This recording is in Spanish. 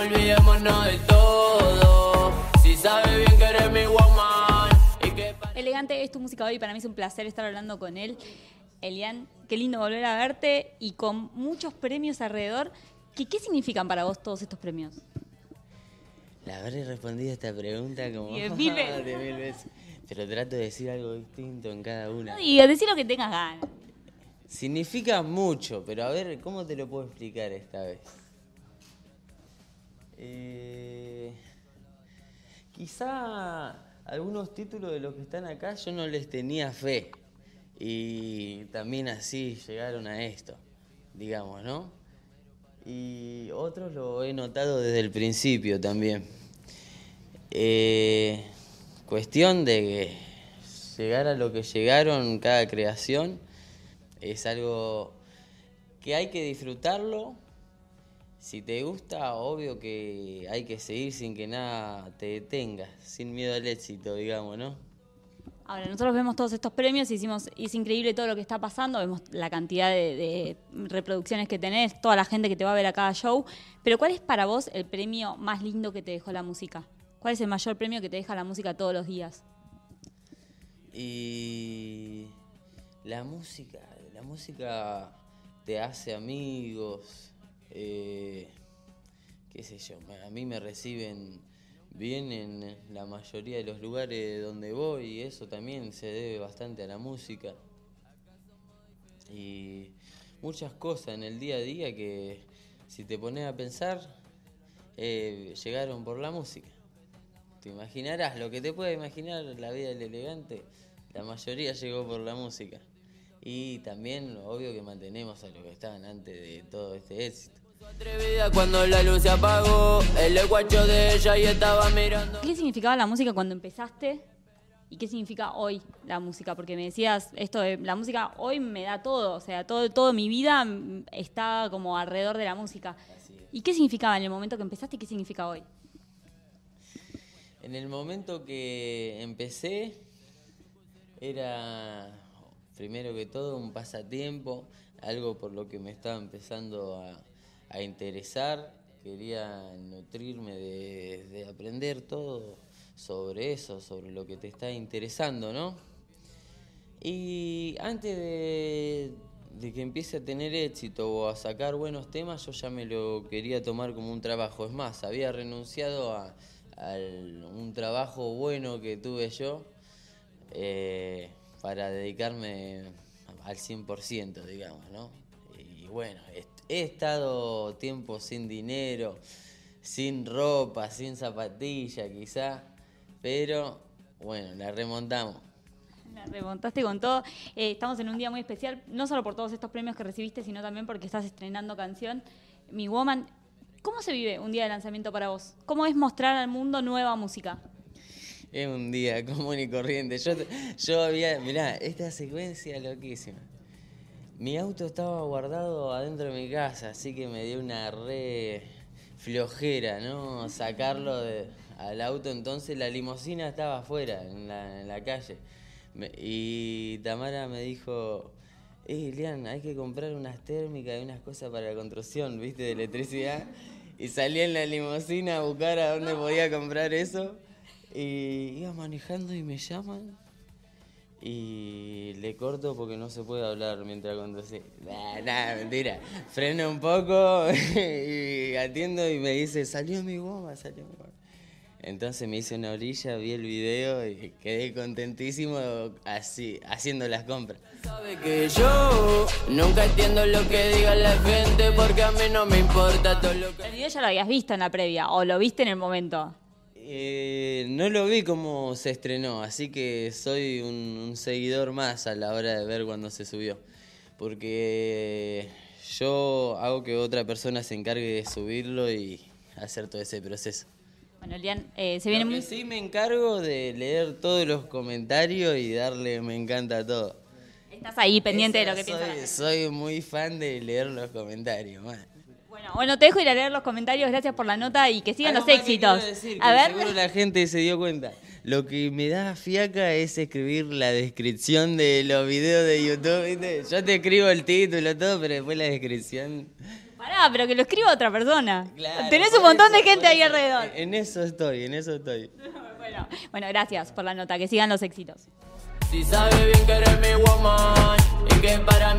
olvidémonos de todo. Si sabe bien que eres mi woman. Y que Elegante es tu música hoy. Para mí es un placer estar hablando con él. Elian, qué lindo volver a verte y con muchos premios alrededor. ¿Qué, qué significan para vos todos estos premios? La habré respondido a esta pregunta como Diez mil veces. de mil veces. Pero trato de decir algo distinto en cada una. No digas, decir lo que tengas ganas. Significa mucho, pero a ver, ¿cómo te lo puedo explicar esta vez? Quizá algunos títulos de los que están acá yo no les tenía fe. Y también así llegaron a esto, digamos, ¿no? Y otros lo he notado desde el principio también. Eh, cuestión de llegar a lo que llegaron cada creación es algo que hay que disfrutarlo. Si te gusta, obvio que hay que seguir sin que nada te detenga, sin miedo al éxito, digamos, ¿no? Ahora, nosotros vemos todos estos premios y hicimos, es increíble todo lo que está pasando, vemos la cantidad de, de reproducciones que tenés, toda la gente que te va a ver a cada show, pero ¿cuál es para vos el premio más lindo que te dejó la música? ¿Cuál es el mayor premio que te deja la música todos los días? Y la música, la música te hace amigos, eh, a mí me reciben bien en la mayoría de los lugares donde voy y eso también se debe bastante a la música. Y muchas cosas en el día a día que si te pones a pensar, eh, llegaron por la música. Te imaginarás, lo que te puede imaginar la vida del elegante, la mayoría llegó por la música. Y también, obvio que mantenemos a los que estaban antes de todo este éxito. Atrevida cuando la luz se apagó. El guacho de ella y estaba mirando. ¿Qué significaba la música cuando empezaste y qué significa hoy la música? Porque me decías, esto de la música hoy me da todo, o sea, todo, todo mi vida está como alrededor de la música. ¿Y qué significaba en el momento que empezaste y qué significa hoy? En el momento que empecé, era primero que todo un pasatiempo, algo por lo que me estaba empezando a, a interesar. Quería nutrirme de, de aprender todo sobre eso, sobre lo que te está interesando, ¿no? Y antes de, que empiece a tener éxito o a sacar buenos temas, yo ya me lo quería tomar como un trabajo. Es más, había renunciado a, un trabajo bueno que tuve yo eh, para dedicarme al 100%, digamos, ¿no? Y bueno, he, he estado tiempo sin dinero, sin ropa, sin zapatilla quizá, pero bueno, la remontamos. La remontaste con todo. Eh, estamos en un día muy especial, no solo por todos estos premios que recibiste, sino también porque estás estrenando canción. Mi Woman, ¿cómo se vive un día de lanzamiento para vos? ¿Cómo es mostrar al mundo nueva música? Es un día común y corriente. Yo, yo había, mirá, esta secuencia loquísima. Mi auto estaba guardado adentro de mi casa, así que me dio una re flojera, ¿no? Sacarlo de- al auto, entonces la limusina estaba afuera, en la, calle. Y Tamara me dijo, eh, Lian, hay que comprar unas térmicas y unas cosas para la construcción, ¿viste? De electricidad. Y salí en la limusina a buscar a dónde podía comprar eso. Y iba manejando y me llaman. Y le corto porque no se puede hablar mientras conduce. Nah, nah, mentira. Freno un poco y atiendo y me dice, salió mi goma, salió mi goma. Entonces me hice una orilla, vi el video y quedé contentísimo así, haciendo las compras. Sabe que yo nunca entiendo lo que diga la gente porque a mí no me importa todo lo que. El video ya lo habías visto en la previa o lo viste en el momento. Eh, no lo vi como se estrenó, así que soy un, un seguidor más a la hora de ver cuando se subió. Porque yo hago que otra persona se encargue de subirlo y hacer todo ese proceso. Bueno, Lian, eh, se viene muy... sí me encargo de leer todos los comentarios y darle me encanta a todo. Estás ahí pendiente de lo que soy, gente. soy muy fan de leer los comentarios, man. Bueno, bueno, te dejo ir a leer los comentarios. Gracias por la nota y que sigan Algo los más que éxitos. decir, a que ver. Seguro la gente se dio cuenta. Lo que me da fiaca es escribir la descripción de los videos de YouTube. ¿viste? Yo te escribo el título, todo, pero después la descripción. Pará, pero que lo escriba otra persona. Claro, Tenés un montón de gente ahí alrededor. En eso estoy, en eso estoy. Bueno, bueno, gracias por la nota. Que sigan los éxitos. Si sabe bien que eres mi woman y que para